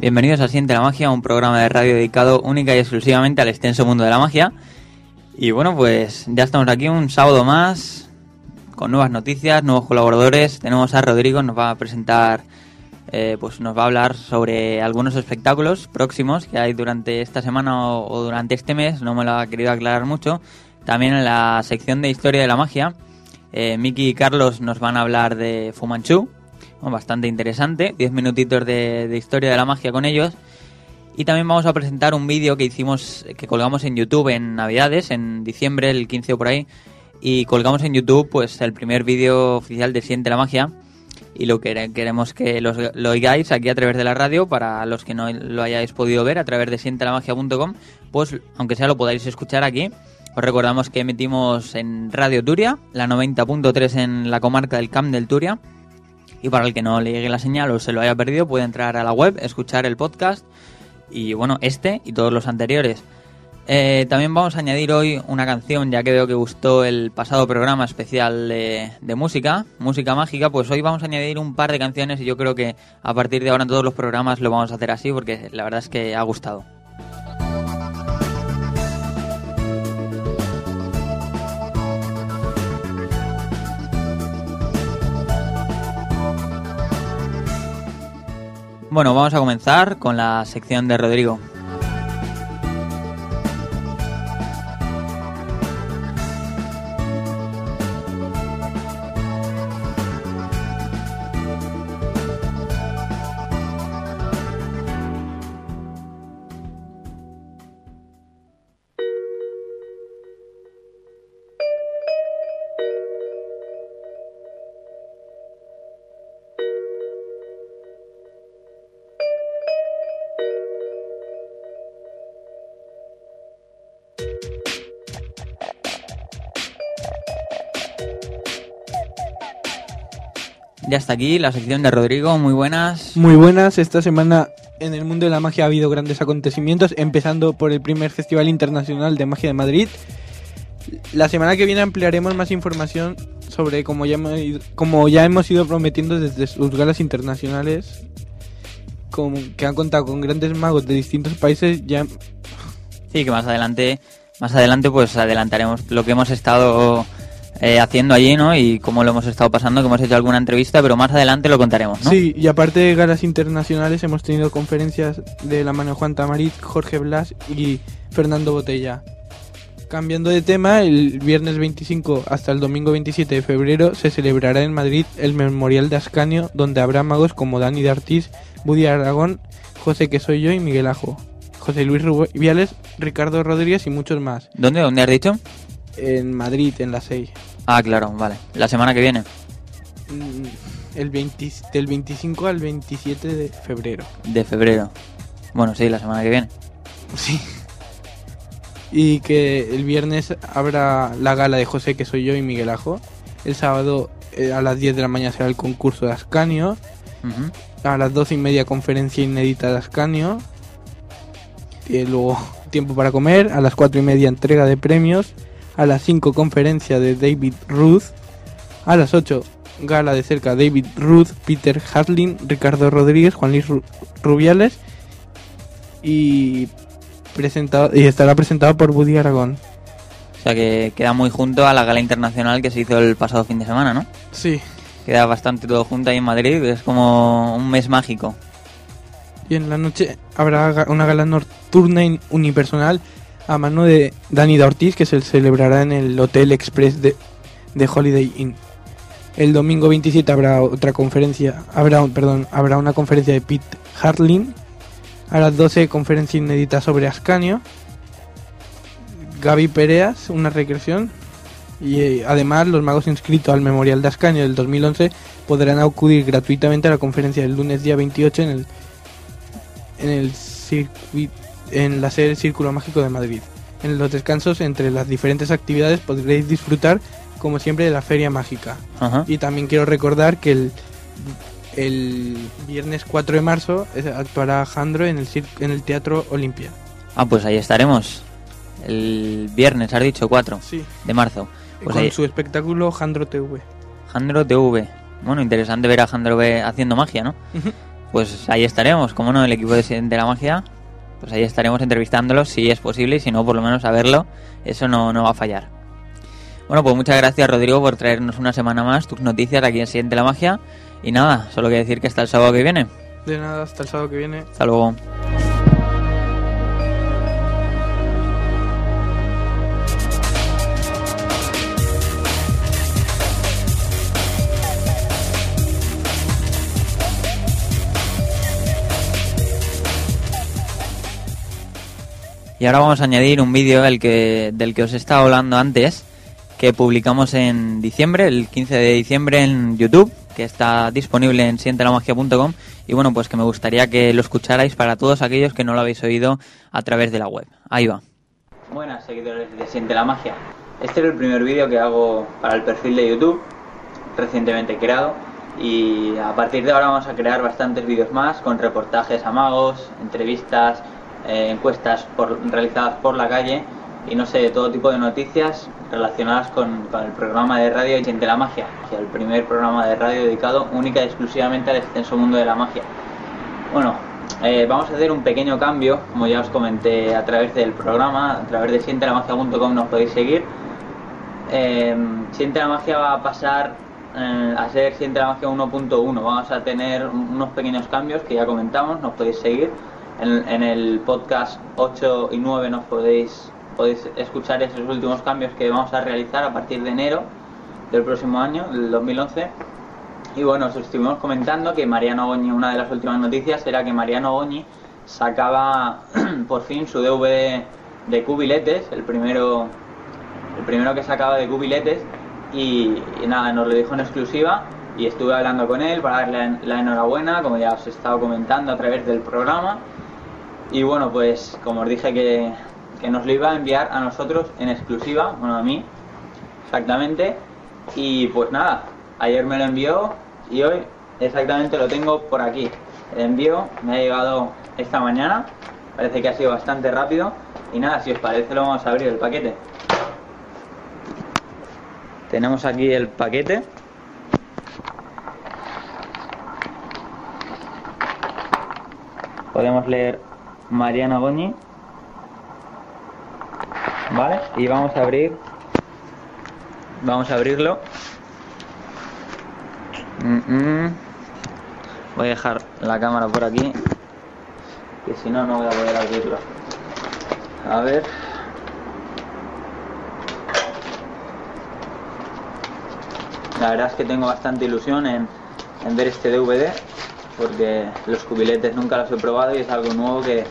Bienvenidos a Siente la Magia, un programa de radio dedicado única y exclusivamente al extenso mundo de la magia. Y bueno, pues ya estamos aquí un sábado más, con nuevas noticias, nuevos colaboradores. Tenemos a Rodrigo, nos va a presentar, eh, pues nos va a hablar sobre algunos espectáculos próximos que hay durante esta semana o, durante este mes, no me lo ha querido aclarar mucho. También en la sección de Historia de la Magia, eh, Miki y Carlos nos van a hablar de Fumanchu, bastante interesante, 10 minutitos de, historia de la magia con ellos. Y también vamos a presentar un vídeo que hicimos, que colgamos en YouTube en Navidades, en diciembre, el 15 o por ahí. Y colgamos en YouTube pues el primer vídeo oficial de Siente la Magia. Y lo que queremos que lo oigáis aquí a través de la radio, para los que no lo hayáis podido ver a través de sientelamagia.com, pues aunque sea lo podáis escuchar aquí. Os recordamos que emitimos en Radio Turia, la 90.3 en la comarca del Camp del Turia y para el que no le llegue la señal o se lo haya perdido, puede entrar a la web, escuchar el podcast y bueno, este y todos los anteriores. Eh, también vamos a añadir hoy una canción, ya que veo que gustó el pasado programa especial de, de, música, música mágica, pues hoy vamos a añadir un par de canciones y yo creo que a partir de ahora en todos los programas lo vamos a hacer así porque la verdad es que ha gustado. Bueno, vamos a comenzar con la sección de Rodrigo. Ya está aquí la sección de Rodrigo, muy buenas. Muy buenas, esta semana en el mundo de la magia ha habido grandes acontecimientos, empezando por el primer Festival Internacional de Magia de Madrid. La semana que viene ampliaremos más información sobre cómo ya hemos, como ya hemos ido prometiendo desde sus galas internacionales, que han contado con grandes magos de distintos países. Ya... Sí, que más adelante, más adelante pues adelantaremos lo que hemos estado eh, haciendo allí, ¿no? Y cómo lo hemos estado pasando, que hemos hecho alguna entrevista, pero más adelante lo contaremos, ¿no? Sí, y aparte de galas internacionales hemos tenido conferencias de la mano Juan Tamarit, Jorge Blas y Fernando Botella. Cambiando de tema, el viernes 25 hasta el domingo 27 de febrero se celebrará en Madrid el Memorial de Ascanio, donde habrá magos como Dani de Artis, Buddy Aragón, José que soy yo y Miguel Ajo, José Luis Rubiales, Ricardo Rodríguez y muchos más. ¿Dónde? ¿Dónde has dicho? En Madrid, en la 6. Ah, claro, vale. ¿La semana que viene? Mm, el 20, del 25 al 27 de febrero. De febrero. Bueno, sí, la semana que viene. Sí. Y que el viernes habrá la gala de José, que soy yo, y Miguel Ajo. El sábado eh, a las 10 de la mañana será el concurso de Ascanio. A las 12 y media conferencia inédita de Ascanio. Y luego tiempo para comer. A las 4 y media entrega de premios a las 5 conferencia de David Ruth, a las 8 gala de cerca David Ruth, Peter Harling, Ricardo Rodríguez, Juan Luis Rubiales y, presentado, y estará presentado por Buddy Aragón. O sea que queda muy junto a la gala internacional que se hizo el pasado fin de semana, ¿no? Sí. Queda bastante todo junto ahí en Madrid, es como un mes mágico. Y en la noche habrá una gala nocturna unipersonal a mano de Dani Ortiz que se celebrará en el Hotel Express de, Holiday Inn. El domingo 27 habrá otra conferencia, habrá, perdón, habrá una conferencia de Pete Hartlin. A las 12 conferencia inédita sobre Ascanio. Gaby Pereas, una regresión. Y eh, además los magos inscritos al Memorial de Ascanio del 2011 podrán acudir gratuitamente a la conferencia del lunes día 28 en el en el en la sede del Círculo Mágico de Madrid. En los descansos entre las diferentes actividades podréis disfrutar como siempre de la Feria Mágica. Ajá. Y también quiero recordar que el, el viernes 4 de marzo actuará Jandro en el, en el Teatro Olimpia. Ah, pues ahí estaremos. El viernes, has dicho 4 Sí. de marzo. Pues con ahí, su espectáculo Jandro TV. Jandro TV. Bueno, interesante ver a Jandro V haciendo magia, ¿no? Pues ahí estaremos, como no, el equipo de, de la magia. Pues ahí estaremos entrevistándolo si es posible y si no, por lo menos a verlo. Eso no, no va a fallar. Bueno, pues muchas gracias, Rodrigo, por traernos una semana más tus noticias aquí en Siguiente la Magia. Y nada, solo que decir que hasta el sábado que viene. De nada, hasta el sábado que viene. Hasta luego. Y ahora vamos a añadir un vídeo el que, del que os estaba hablando antes, que publicamos en diciembre, el 15 de diciembre en YouTube, que está disponible en sientelamagia.com y bueno, pues que me gustaría que lo escucharais para todos aquellos que no lo habéis oído a través de la web. Ahí va. Buenas seguidores de Siente la Magia. Este es el primer vídeo que hago para el perfil de YouTube, recientemente creado, y a partir de ahora vamos a crear bastantes vídeos más con reportajes a magos, entrevistas, eh, encuestas realizadas por la calle y no sé, todo tipo de noticias relacionadas con, el programa de radio Gente la Magia, el primer programa de radio dedicado única y exclusivamente al extenso mundo de la magia. Bueno, eh, vamos a hacer un pequeño cambio, como ya os comenté a través del programa, a través de sientelamagia.com nos podéis seguir. Eh, Siente la Magia va a pasar a ser Siente la Magia 1.1. Vamos a tener un- unos pequeños cambios que ya comentamos, nos podéis seguir. En, en el podcast 8 y 9 nos podéis, podéis escuchar esos últimos cambios que vamos a realizar a partir de enero del próximo año, del 2011. Y bueno, os estuvimos comentando que Mariano Goñi, una de las últimas noticias era que Mariano Goñi sacaba por fin su DVD de cubiletes, el primero, el primero que sacaba de cubiletes, y, y nada, nos lo dijo en exclusiva y estuve hablando con él para darle la enhorabuena, como ya os he estado comentando a través del programa. Y bueno, pues como os dije que, que nos lo iba a enviar a nosotros en exclusiva, bueno, a mí, exactamente. Y pues nada, ayer me lo envió y hoy exactamente lo tengo por aquí. El envío me ha llegado esta mañana, parece que ha sido bastante rápido. Y nada, si os parece lo vamos a abrir el paquete. Tenemos aquí el paquete. Podemos leer Mariana Goñi. Vale, y vamos a abrir. Vamos a abrirlo. Voy a dejar la cámara por aquí. Que si no, no voy a poder abrirlo. A ver. La verdad es que tengo bastante ilusión en, en ver este DVD porque los cubiletes nunca los he probado y es algo nuevo que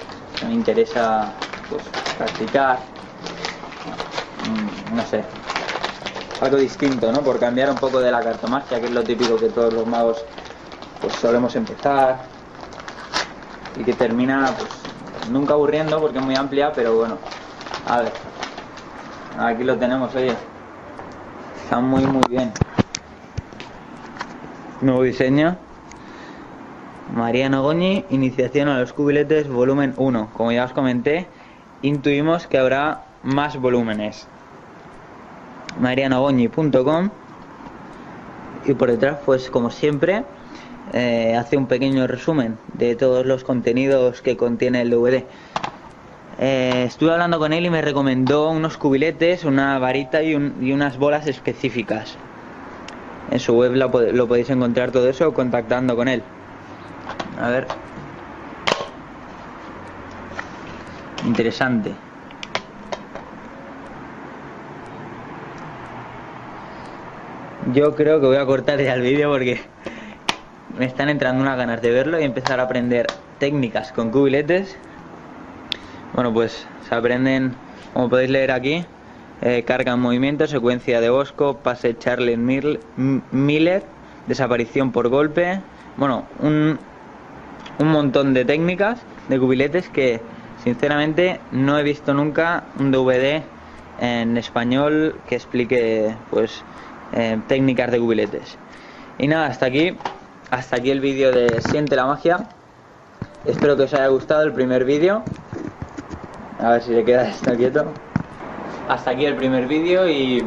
me interesa pues, practicar. No sé, algo distinto, ¿no? Por cambiar un poco de la cartomagia, que es lo típico que todos los magos pues solemos empezar y que termina pues nunca aburriendo porque es muy amplia, pero bueno, a ver, aquí lo tenemos, oye, está muy muy bien. Nuevo diseño. Mariano Goñi, iniciación a los cubiletes, volumen 1. Como ya os comenté, intuimos que habrá más volúmenes. marianogoñi.com y por detrás, pues como siempre, eh, hace un pequeño resumen de todos los contenidos que contiene el DVD. Eh, estuve hablando con él y me recomendó unos cubiletes, una varita y, un- y unas bolas específicas. En su web lo, lo podéis encontrar todo eso contactando con él. A ver. Interesante. yo creo que voy a cortar ya el vídeo porque me están entrando unas ganas de verlo y empezar a aprender técnicas con cubiletes. Bueno, pues se aprenden, como podéis leer aquí, eh, carga en movimiento, secuencia de Bosco, pase Charlie Miller, desaparición por golpe. Bueno, un, un montón de técnicas de cubiletes que sinceramente no he visto nunca un DVD en español que explique pues eh, técnicas de cubiletes. Y nada, hasta aquí, hasta aquí el vídeo de Siente la magia. Espero que os haya gustado el primer vídeo. A ver si se queda esto quieto. Hasta aquí el primer vídeo y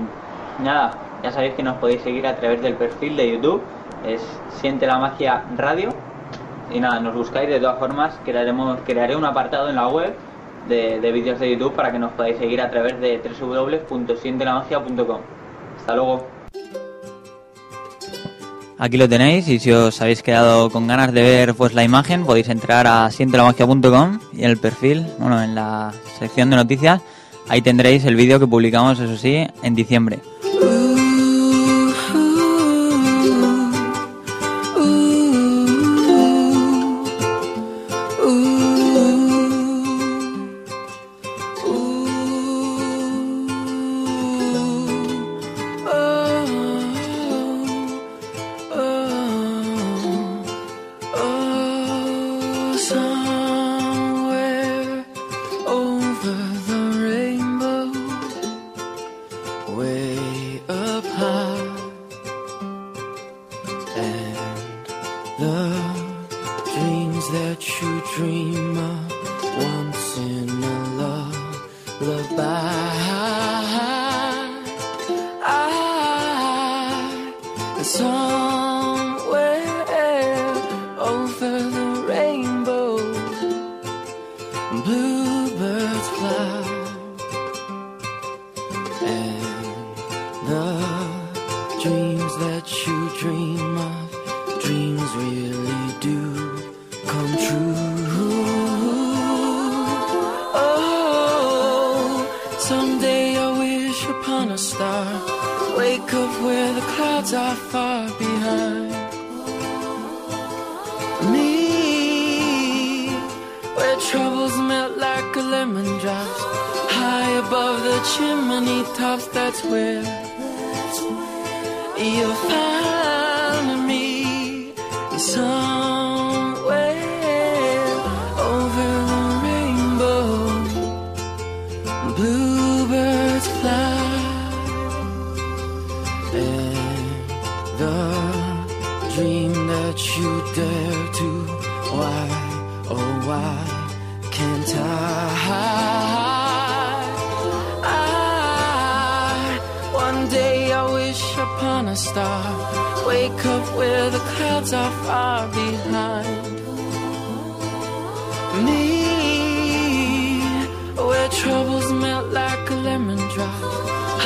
nada, ya sabéis que nos podéis seguir a través del perfil de YouTube. Es Siente la magia radio. Y nada, nos buscáis de todas formas, crearé un apartado en la web de, de vídeos de YouTube para que nos podáis seguir a través de www.sientelamagia.com. Hasta luego. Aquí lo tenéis y si os habéis quedado con ganas de ver pues la imagen podéis entrar a sientelamagia.com y en el perfil, bueno, en la sección de noticias, ahí tendréis el vídeo que publicamos, eso sí, en diciembre. above the chimney tops, that's where you found me. Somewhere. where the clouds are far behind me, where troubles melt like a lemon drop.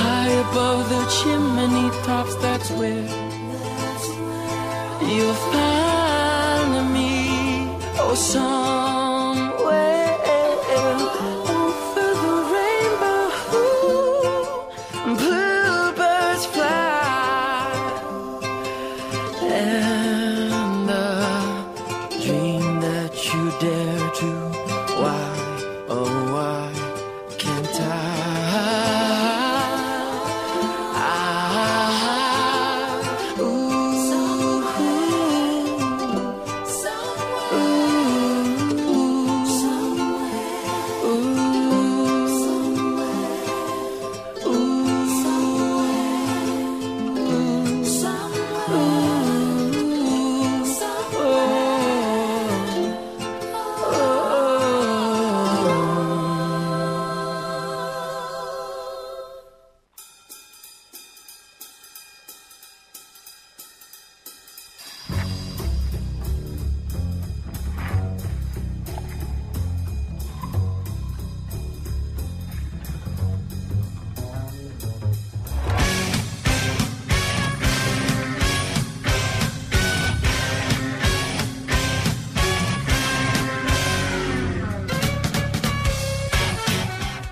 High above the chimney tops, that's where you'll find me. Oh, son.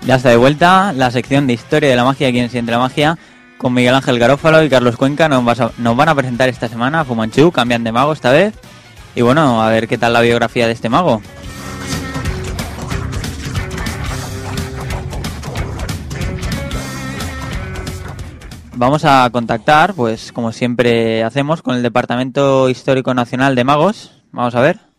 Ya está de vuelta la sección de historia de la magia aquí en Siente la Magia con Miguel Ángel Garófalo y Carlos Cuenca nos, van a presentar esta semana Fumanchu, cambian de mago esta vez. Y bueno, a ver qué tal la biografía de este mago. Vamos a contactar, pues como siempre hacemos, con el Departamento Histórico Nacional de Magos. Vamos a ver.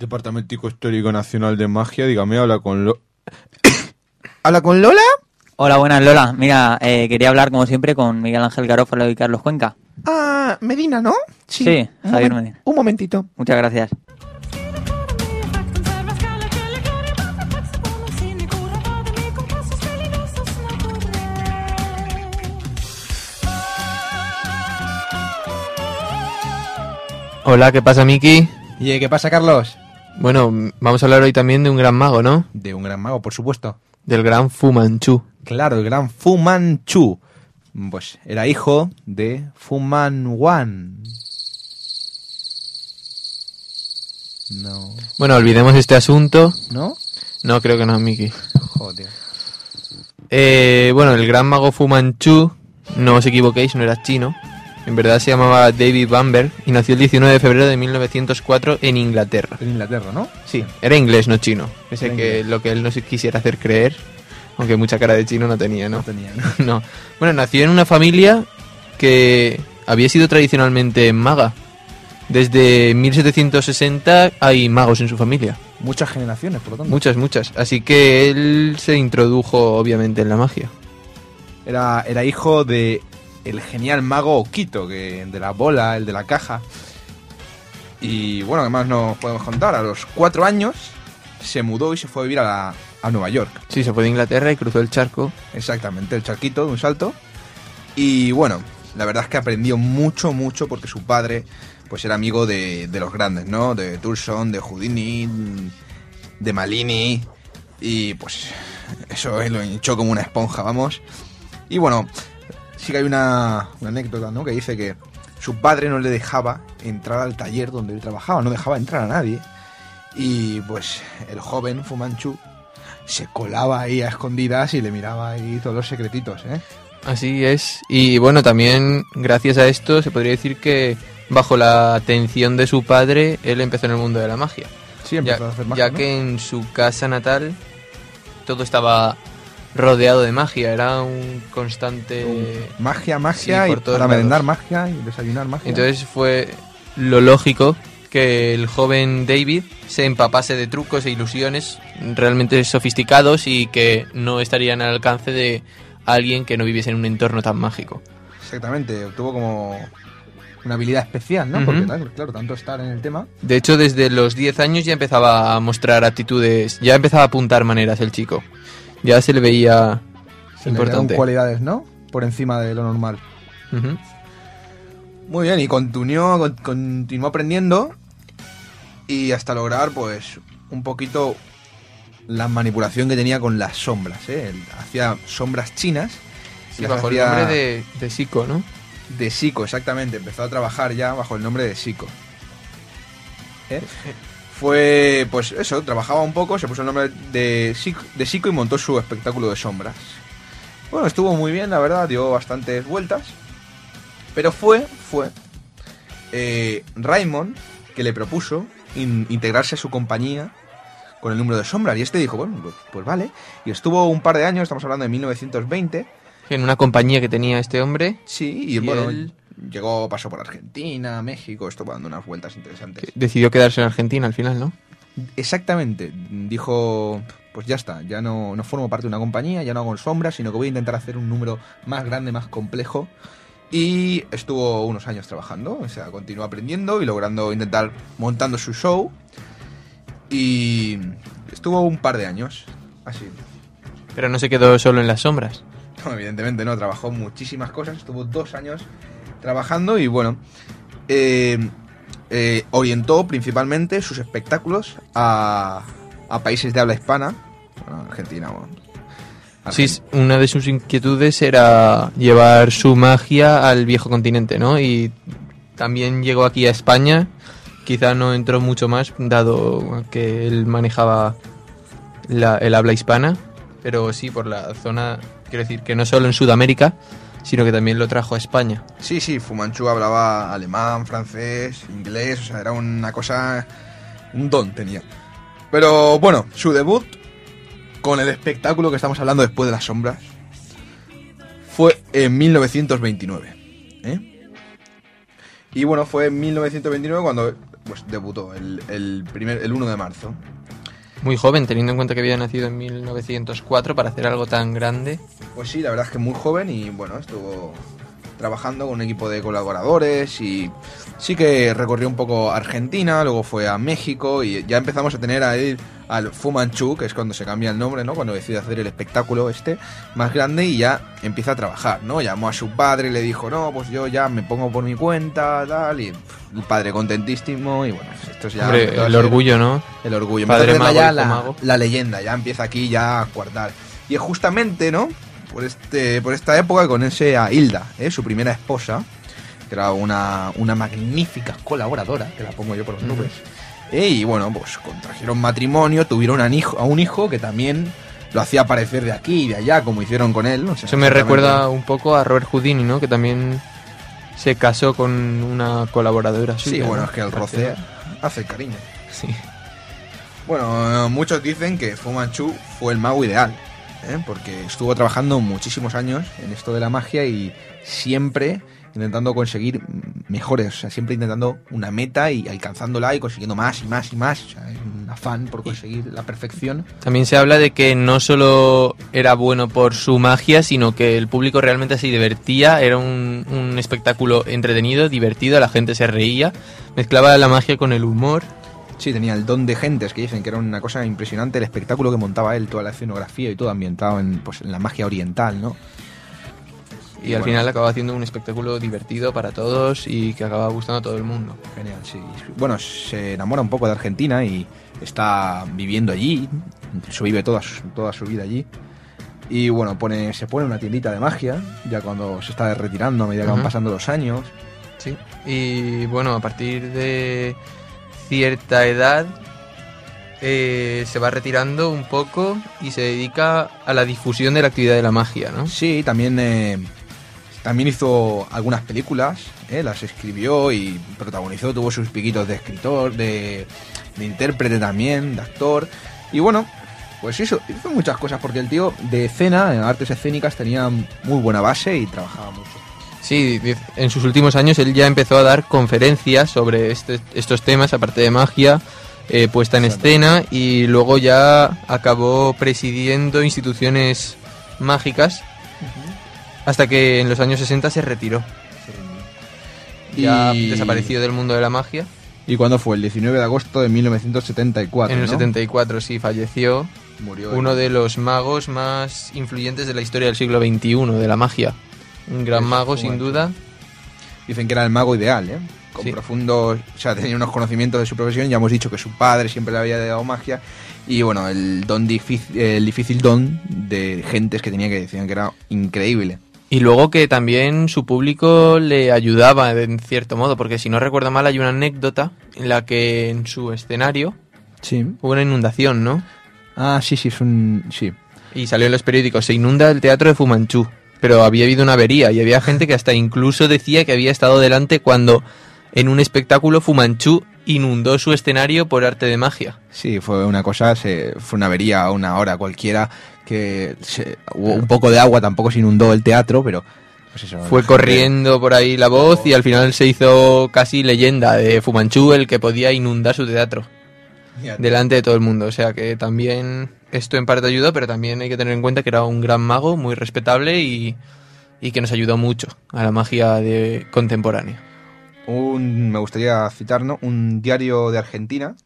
Departamento Histórico Nacional de Magia, dígame, habla con Lo... ¿Habla con Lola? Hola, buenas Lola. Mira, eh, quería hablar como siempre con Miguel Ángel Garófalo y Carlos Cuenca. Ah, Medina, ¿no? Sí, un Javier Medina. Un momentito. Muchas gracias. Hola, ¿qué pasa, Miki? ¿Y qué pasa, Carlos? Bueno, vamos a hablar hoy también de un gran mago, ¿no? De un gran mago, por supuesto. Del gran Fu Manchu. Claro, el gran Fu Manchu. Pues era hijo de Fu Man Wan. No. Bueno, olvidemos este asunto. ¿No? No, creo que no, Miki. Joder. Eh, bueno, el gran mago Fu Manchu, no os equivoquéis, no era chino. En verdad se llamaba David Bamberg y nació el 19 de febrero de 1904 en Inglaterra. En Inglaterra, ¿no? Sí, era inglés, no chino. Ese Era que inglés. lo que él nos quisiera hacer creer, aunque mucha cara de chino no tenía, ¿no? No tenía, ¿no? No. Bueno, nació en una familia que había sido tradicionalmente maga. Desde 1760 hay magos en su familia. Muchas generaciones, por lo tanto. Muchas, muchas. Así que él se introdujo obviamente en la magia. Era, era hijo de el genial mago Okito, que de la bola, el de la caja. Y bueno, además nos podemos contar, a los cuatro años se mudó y se fue a vivir a, la- a Nueva York. Sí, se fue de Inglaterra y cruzó el charco. Exactamente, el charquito de un salto. Y bueno, la verdad es que aprendió mucho, mucho porque su padre pues era amigo de, de los grandes, ¿no? De Turson, de Houdini, de Malini. Y pues eso lo hinchó como una esponja, vamos. Y bueno, sí que hay una, una anécdota, ¿no? Que dice que su padre no le dejaba entrar al taller donde él trabajaba, no dejaba entrar a nadie. Y pues el joven Fumanchu se colaba ahí a escondidas y le miraba ahí todos los secretitos, ¿eh? Así es. Y bueno, también gracias a esto se podría decir que bajo la atención de su padre, él empezó en el mundo de la magia. Sí, Ya, empezó a hacer magia, ya ¿no? que en su casa natal todo estaba rodeado de magia, era un constante... Magia, magia, Sí, y para merendar magia y desayunar magia. Entonces fue lo lógico que el joven David se empapase de trucos e ilusiones realmente sofisticados y que no estarían al alcance de alguien que no viviese en un entorno tan mágico. Exactamente, tuvo como una habilidad especial, ¿no? Ujú. Porque, claro, claro, tanto estar en el tema. De hecho, desde los 10 años ya empezaba a mostrar actitudes, ya empezaba a apuntar maneras el chico. Ya se le veía se le importante. cualidades, ¿no? Por encima de lo normal. Muy bien, y continuó, con- continuó aprendiendo y hasta lograr, pues, un poquito la manipulación que tenía con las sombras, ¿eh? Hacía sombras chinas. Sí, bajo el hacía nombre de, de Sico, ¿no? de Sico, exactamente. Empezó a trabajar ya bajo el nombre de Sico. ¿Eh? Fue, pues eso, trabajaba un poco, se puso el nombre de Sico, de Sico y montó su espectáculo de sombras. Bueno, estuvo muy bien, la verdad, dio bastantes vueltas. Pero fue, fue eh, Raymond que le propuso in- integrarse a su compañía con el número de sombras. Y este dijo, bueno, pues, pues vale. Y estuvo un par de años, estamos hablando de 1920. En una compañía que tenía este hombre, Sí, y, Y bueno, él- llegó, pasó por Argentina, México, estuvo dando unas vueltas interesantes. decidió quedarse en Argentina al final, ¿no? Exactamente, dijo, pues ya está, ya no, no formo parte de una compañía, ya no hago sombras, sino que voy a intentar hacer un número más grande, más complejo. Y estuvo unos años trabajando, o sea, continuó aprendiendo y logrando intentar montando su show. Y estuvo un par de años, así. Pero no se quedó solo en las sombras. No, evidentemente no, trabajó muchísimas cosas, estuvo dos años trabajando y bueno, eh, eh, orientó principalmente sus espectáculos a, a países de habla hispana, Argentina, Sí, una de sus inquietudes era llevar su magia al viejo continente, ¿no? Y también llegó aquí a España. Quizá no entró mucho más, dado que él manejaba la- el habla hispana, pero sí por la zona, quiero decir, que no solo en Sudamérica, sino que también lo trajo a España. Sí, sí, Fu Manchu hablaba alemán, francés, inglés, o sea, era una cosa... Un don tenía. Pero bueno, su debut con el espectáculo que estamos hablando después de las sombras fue en 1929. ¿eh? Y bueno, fue en 1929 cuando pues, debutó, el, el, primer, el 1 de marzo. Muy joven, teniendo en cuenta que había nacido en 1904 para hacer algo tan grande. Pues sí, la verdad es que muy joven y bueno, estuvo trabajando con un equipo de colaboradores y sí que recorrió un poco Argentina, luego fue a México y ya empezamos a tener a ir al Fu Manchu, que es cuando se cambia el nombre, ¿no? Cuando decide hacer el espectáculo este más grande y ya empieza a trabajar, ¿no? Llamó a su padre y le dijo, no, pues yo ya me pongo por mi cuenta, tal, y pff, el padre contentísimo y bueno, pues esto es ya... Hombre, el orgullo, ¿no? el orgullo. Padre mago, ya la, mago. la leyenda, ya empieza aquí ya a cuartar. Y es justamente, ¿no? Por este, por esta época con ese a Hilda, ¿eh? su primera esposa, que era una, una magnífica colaboradora, que la pongo yo por los nubes. Eh, y bueno, pues contrajeron matrimonio, tuvieron un hijo, a un hijo que también lo hacía aparecer de aquí y de allá, como hicieron con él. o sea, Eso me recuerda un poco a Robert Houdini, ¿no? Que también se casó con una colaboradora Sí, suya. bueno, ¿no? es que el roce hace cariño. Sí. Bueno, muchos dicen que Fu Manchu fue el mago ideal, ¿eh? porque estuvo trabajando muchísimos años en esto de la magia y siempre intentando conseguir mejores, o sea, siempre intentando una meta y alcanzándola y consiguiendo más y más y más, o sea, hay un afán por conseguir la perfección. También se habla de que no solo era bueno por su magia, sino que el público realmente se divertía, era un, un espectáculo entretenido, divertido, la gente se reía, mezclaba la magia con el humor. Sí, tenía el don de gentes que dicen que era una cosa impresionante el espectáculo que montaba él, toda la escenografía y todo ambientado en, pues, en la magia oriental, ¿no? Y, al bueno. final acaba haciendo un espectáculo divertido para todos y que acaba gustando a todo el mundo. Genial, sí. Bueno, se enamora un poco de Argentina y está viviendo allí, incluso vive toda su, toda su vida allí. Y bueno, pone, se pone una tiendita de magia, ya cuando se está retirando a medida que van pasando los años. Sí. Y bueno, a partir de cierta edad eh, se va retirando un poco y se dedica a la difusión de la actividad de la magia, ¿no? Sí, también, eh, también hizo algunas películas, eh, las escribió y protagonizó, tuvo sus piquitos de escritor, de, de intérprete también, de actor. Y bueno, pues hizo, hizo muchas cosas porque el tío de escena, en artes escénicas, tenía muy buena base y trabajaba mucho. Sí, en sus últimos años él ya empezó a dar conferencias sobre este- estos temas, aparte de magia, eh, puesta en escena, y luego ya acabó presidiendo instituciones mágicas hasta que en los años 60 se retiró. Ya Y- desapareció del mundo de la magia. ¿Y cuándo fue? El 19 de agosto de 1974. en el ¿no? 74 sí falleció Murió uno de los magos más influyentes de la historia del siglo XXI, de la magia. Un gran mago, sin duda. Dicen que era el mago ideal, ¿eh? Con Sí. profundos. O sea, tenía unos conocimientos de su profesión. Ya hemos dicho que su padre siempre le había dado magia. Y bueno, el don difícil, el difícil don de gentes que tenía que decían que era increíble. Y luego que también su público le ayudaba en cierto modo, porque si no recuerdo mal hay una anécdota en la que en su escenario Sí. hubo una inundación, ¿no? Ah, sí, sí, es un. Sí. Y salió en los periódicos, se inunda el teatro de Fumanchu, pero había habido una avería y había gente que hasta incluso decía que había estado delante cuando en un espectáculo Fumanchu inundó su escenario por arte de magia. Sí, fue una cosa, se, fue una avería a una hora cualquiera que se- hubo un poco de agua, tampoco se inundó el teatro, pero pues eso, Fue gente- corriendo por ahí la voz y al final se hizo casi leyenda de Fumanchu, el que podía inundar su teatro delante de todo el mundo. O sea que también esto en parte ayudó, pero también hay que tener en cuenta que era un gran mago, muy respetable y, y que nos ayudó mucho a la magia de, contemporánea. Un, me gustaría citar, ¿no? Un diario de Argentina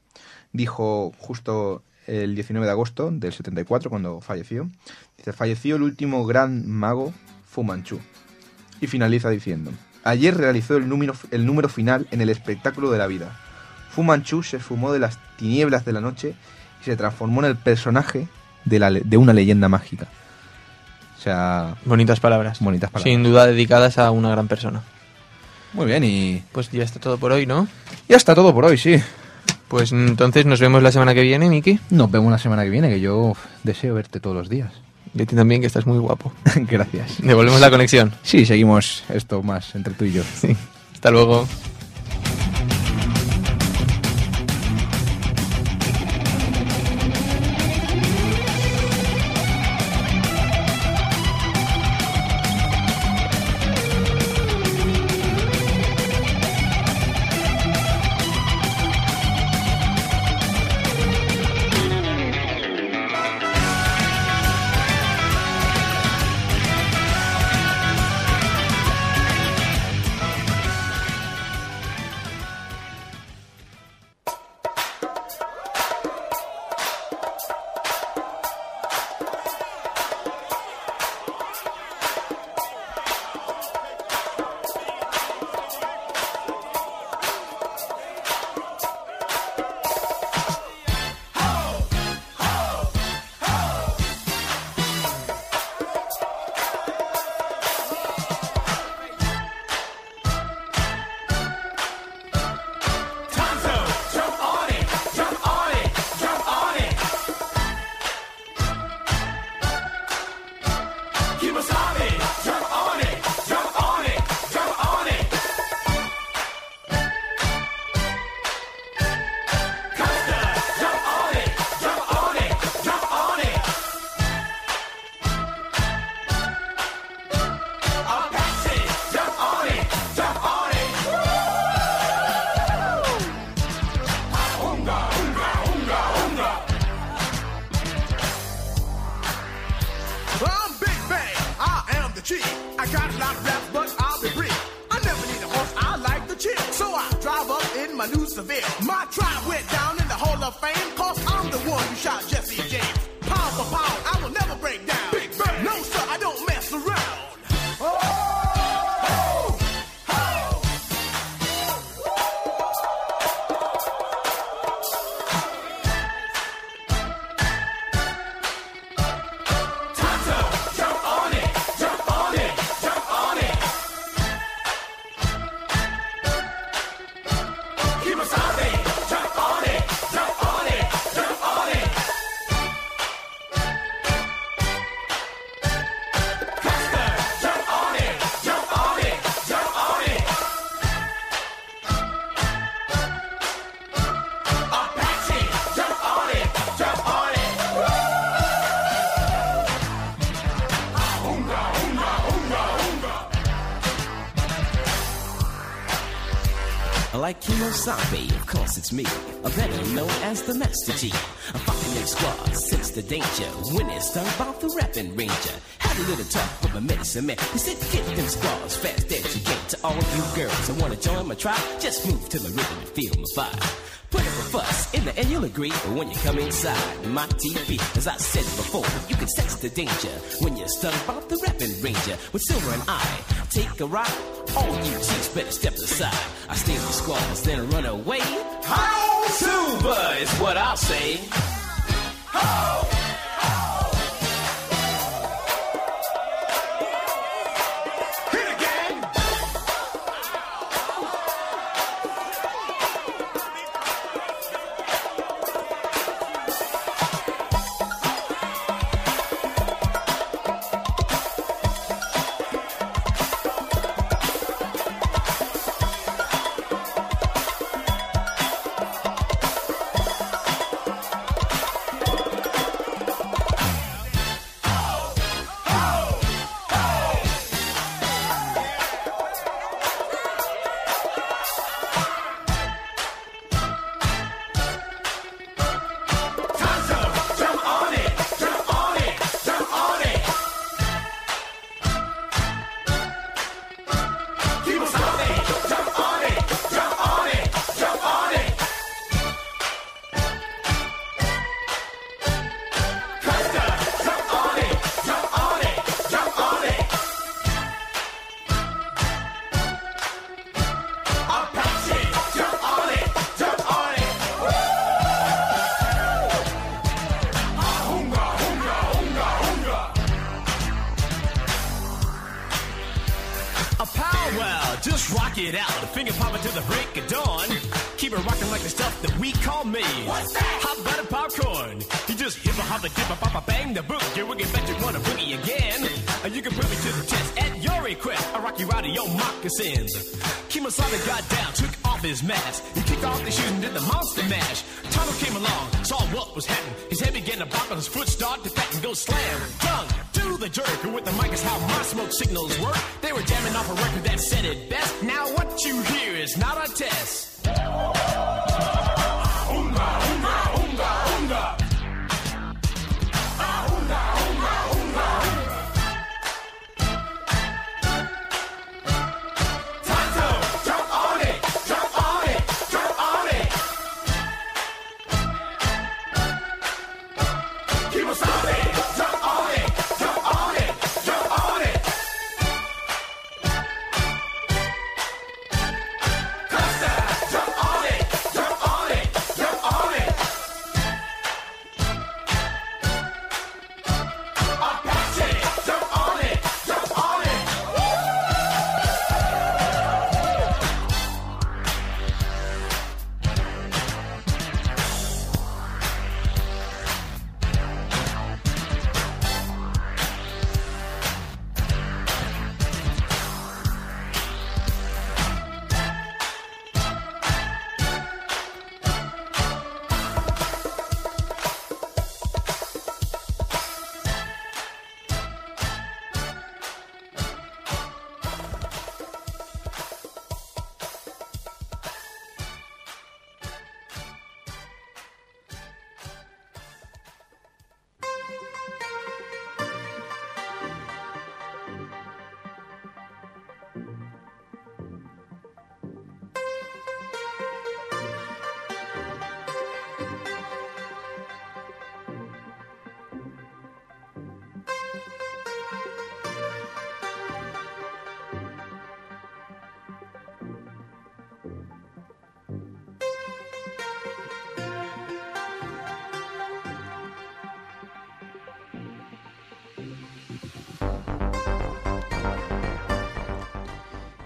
dijo justo el 19 de agosto del 74, cuando falleció, dice, falleció el último gran mago Fu Manchu. Y finaliza diciendo, ayer realizó el número, el número final en el espectáculo de la vida. Fu Manchu se esfumó de las tinieblas de la noche y se transformó en el personaje de, la, de una leyenda mágica. O sea, Bonitas palabras. bonitas palabras. Sin duda dedicadas a una gran persona. Muy bien, y Pues ya está todo por hoy, ¿no? ya está todo por hoy, sí. Pues entonces nos vemos la semana que viene, Miki. Nos vemos la semana que viene, que yo deseo verte todos los días. Y a ti también, que estás muy guapo. Gracias. Devolvemos la conexión. Sí, seguimos esto más entre tú y yo. Sí. Hasta luego. Me, a better known as the Master G. I'm fucking in squad, sense the danger. When it's done about the rapping ranger. Had a little talk with my medicine man. He said, get them squads fast as you get to all you girls. that wanna join my tribe? Just move to the rhythm and feel my vibe. Put up a fuss, in the end you'll agree but when you come inside my TV. As I said before, you can sense the danger when you're stung by the rapping ranger. With Silver and I, take a ride. All you chicks better step aside. I stay with squads, then run away. How Silver is what I'll say. Hit me. What's that? Hot butter popcorn. You just hip hop a dip pop a bang the boogie. Wiggy bet you wanna boogie again. And you can put me to the test at your request. I rock you out of your moccasins. Kemosabe got down, took off his mask. He kicked off the shoes and did the monster mash. Tonto came along, saw what was happening. His head began to bop and his foot started to and go slam. Dunk, do the jerk. And with the mic is how my smoke signals work. They were jamming off a record that said it best. Now what you hear is not a test.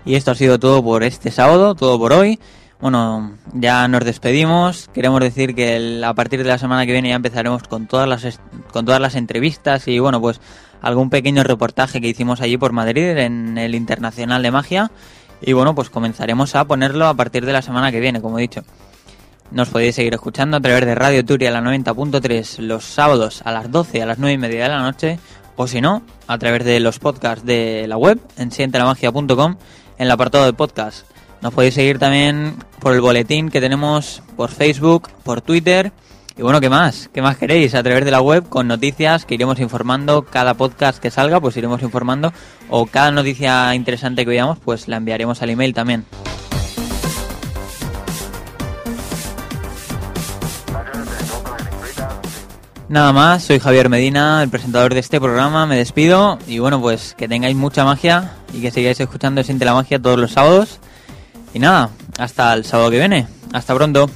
Y esto ha sido todo por este sábado, todo por hoy. Bueno, ya nos despedimos. Queremos decir que a partir de la semana que viene ya empezaremos con todas las con todas las entrevistas y bueno, pues algún pequeño reportaje que hicimos allí por Madrid en el Internacional de Magia y bueno, pues comenzaremos a ponerlo a partir de la semana que viene, como he dicho. Nos podéis seguir escuchando a través de Radio Turia la 90.3 los sábados a las 12 a las 9 y media de la noche o si no, a través de los podcasts de la web en sientelamagia.com en el apartado de podcast. Nos podéis seguir también por el boletín que tenemos por Facebook, por Twitter y bueno, ¿qué más? ¿Qué más queréis? A través de la web con noticias que iremos informando cada podcast que salga, pues iremos informando o cada noticia interesante que veamos, pues la enviaremos al email también. Nada más, soy Javier Medina, el presentador de este programa, me despido y bueno, pues que tengáis mucha magia y que sigáis escuchando Siente la Magia todos los sábados. Y nada, hasta el sábado que viene. Hasta pronto.